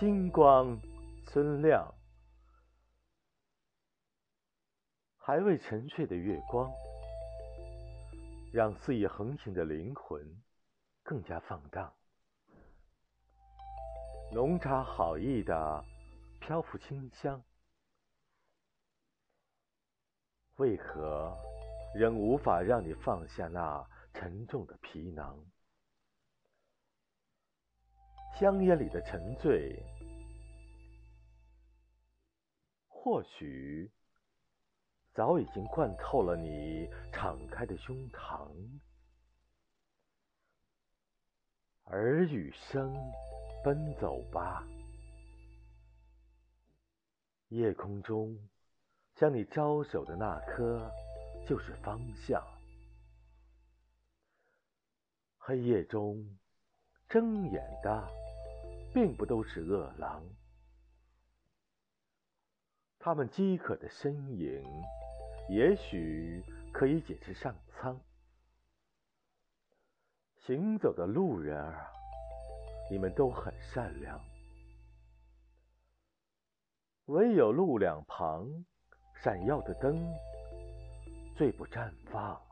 星光村亮，还未沉睡的月光，让肆意横行的灵魂更加放荡。浓茶好意的漂浮清香，为何仍无法让你放下那沉重的皮囊？香烟里的沉醉，或许早已经灌透了你敞开的胸膛。耳语声，奔走吧，夜空中向你招手的那颗，就是方向。黑夜中睁眼的。并不都是饿狼，他们饥渴的身影，也许可以解释上苍。行走的路人儿，你们都很善良，唯有路两旁闪耀的灯，最不绽放。